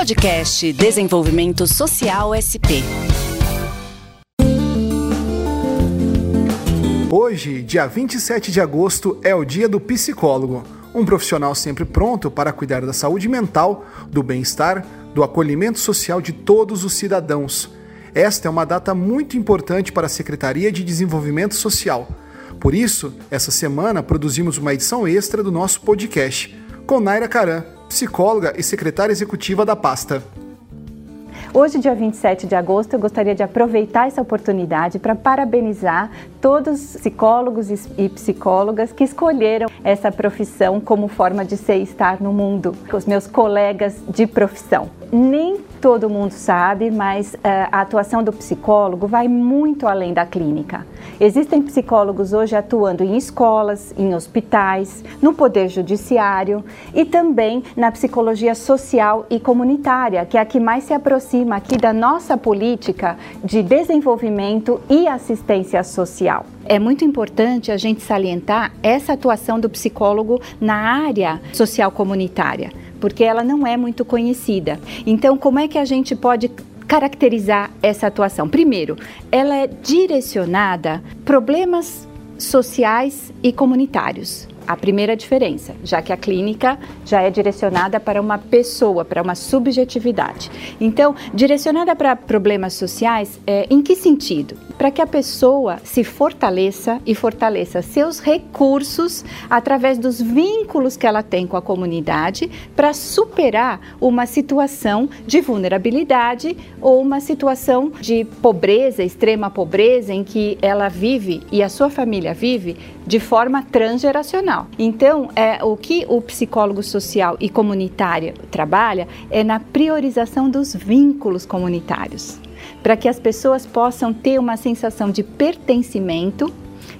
Podcast Desenvolvimento Social SP. Hoje, dia 27 de agosto, é o dia do psicólogo, um profissional sempre pronto para cuidar da saúde mental, do bem-estar, do acolhimento social de todos os cidadãos. Esta é uma data muito importante para a Secretaria de Desenvolvimento Social. Por isso, essa semana produzimos uma edição extra do nosso podcast, com Naira Caran, psicóloga e secretária executiva da pasta. Hoje, dia 27 de agosto, eu gostaria de aproveitar essa oportunidade para parabenizar todos os psicólogos e psicólogas que escolheram essa profissão como forma de ser e estar no mundo, os meus colegas de profissão. Nem todo mundo sabe, mas uh, a atuação do psicólogo vai muito além da clínica. Existem psicólogos hoje atuando em escolas, em hospitais, no poder judiciário e também na psicologia social e comunitária, que é a que mais se aproxima aqui da nossa política de desenvolvimento e assistência social. É muito importante a gente salientar essa atuação do psicólogo na área social comunitária, porque ela não é muito conhecida. Então, como é que a gente pode caracterizar essa atuação? Primeiro, ela é direcionada problemas sociais e comunitários. A primeira diferença, já que a clínica já é direcionada para uma pessoa, para uma subjetividade. Então, direcionada para problemas sociais, é, em que sentido? Para que a pessoa se fortaleça e fortaleça seus recursos através dos vínculos que ela tem com a comunidade para superar uma situação de vulnerabilidade ou uma situação de pobreza, extrema pobreza, em que ela vive e a sua família vive de forma transgeracional. Então, é, o que o psicólogo social e comunitário trabalha é na priorização dos vínculos comunitários, para que as pessoas possam ter uma sensação de pertencimento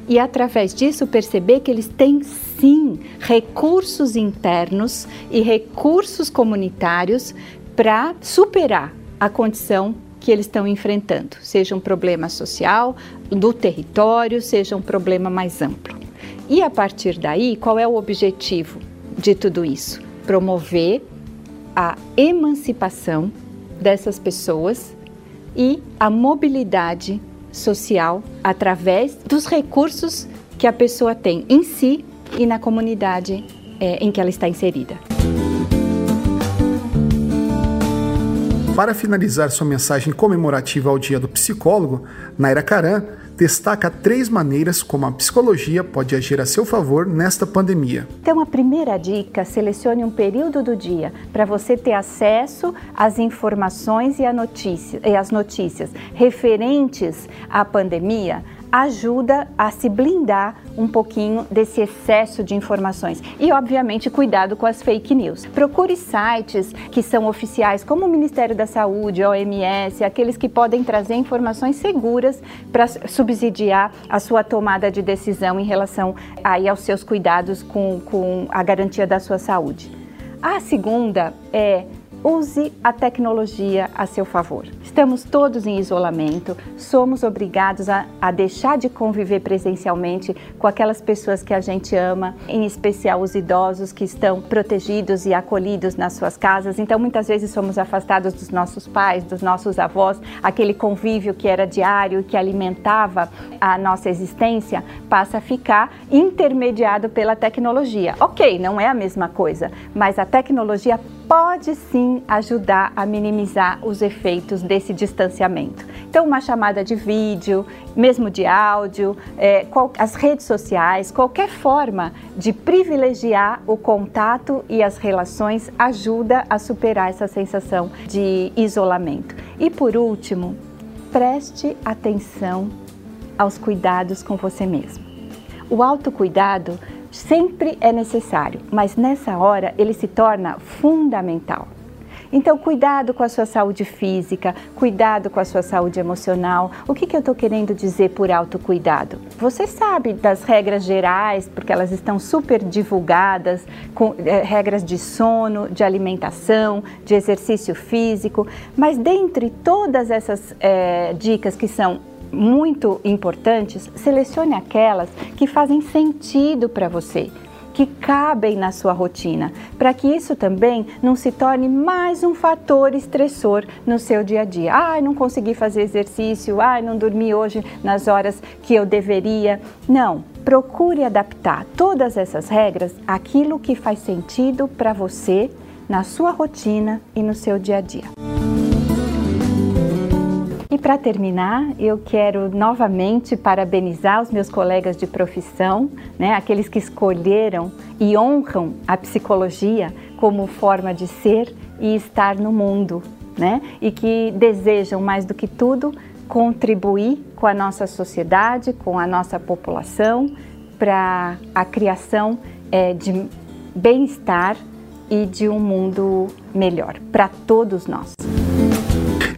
e, através disso, perceber que eles têm sim recursos internos e recursos comunitários para superar a condição que eles estão enfrentando, seja um problema social, do território, seja um problema mais amplo. E a partir daí, qual é o objetivo de tudo isso? Promover a emancipação dessas pessoas e a mobilidade social através dos recursos que a pessoa tem em si e na comunidade é, em que ela está inserida. Para finalizar sua mensagem comemorativa ao Dia do Psicólogo, Naira Caran destaca três maneiras como a psicologia pode agir a seu favor nesta pandemia. Então, a primeira dica: selecione um período do dia para você ter acesso às informações e, notícia, e às notícias referentes à pandemia ajuda a se blindar um pouquinho desse excesso de informações. E, obviamente, cuidado com as fake news. Procure sites que são oficiais, como o Ministério da Saúde, OMS, aqueles que podem trazer informações seguras para subsidiar a sua tomada de decisão em relação aí aos seus cuidados com, com a garantia da sua saúde. A segunda é Use a tecnologia a seu favor. Estamos todos em isolamento, somos obrigados a, a, deixar de conviver presencialmente com aquelas pessoas que a gente ama, em especial os idosos que estão protegidos e acolhidos nas suas casas. Então, muitas vezes somos afastados dos nossos pais, dos nossos avós, aquele convívio que era diário, que alimentava a nossa existência, passa a ficar intermediado pela tecnologia. Ok, não é a mesma coisa, mas a tecnologia pode sim ajudar a minimizar os efeitos desse distanciamento. Então, uma chamada de vídeo, mesmo de áudio, é, qual, as redes sociais, qualquer forma de privilegiar o contato e as relações ajuda a superar essa sensação de isolamento. E por último, preste atenção aos cuidados com você mesmo. O autocuidado sempre é necessário, mas nessa hora ele se torna fundamental. Então, cuidado com a sua saúde física, cuidado com a sua saúde emocional. O que, que eu estou querendo dizer por autocuidado? Você sabe das regras gerais, porque elas estão super divulgadas, com é, regras de sono, de alimentação, de exercício físico, mas dentre todas essas é, dicas que são muito importantes, selecione aquelas que fazem sentido para você. que cabem na sua rotina, para que isso também não se torne mais um fator estressor no seu dia a dia. Ai, não consegui fazer exercício, ai, não dormi hoje nas horas que eu deveria. Não, procure adaptar todas essas regras àquilo que faz sentido para você na sua rotina e no seu dia a dia. Para terminar, eu quero novamente parabenizar os meus colegas de profissão, né, aqueles que escolheram e honram a psicologia como forma de ser e estar no mundo, né, e que desejam mais do que tudo contribuir com a nossa sociedade, com a nossa população, para a criação é, de bem-estar e de um mundo melhor para todos nós.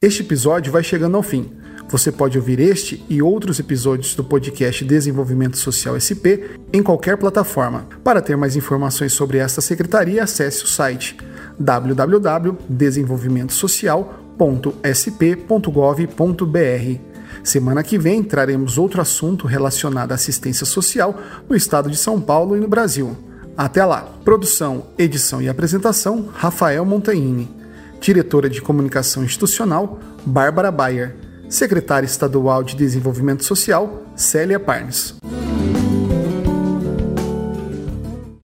Este episódio vai chegando ao fim. Você pode ouvir este e outros episódios do podcast Desenvolvimento Social SP em qualquer plataforma. Para ter mais informações sobre esta secretaria, acesse o site www.desenvolvimentosocial.sp.gov.br. Semana que vem traremos outro assunto relacionado à assistência social no estado de São Paulo e no Brasil. Até lá. Produção, edição e apresentação: Rafael Montaini. Diretora de Comunicação Institucional: Bárbara Bayer. Secretária Estadual de Desenvolvimento Social: Célia Parnes.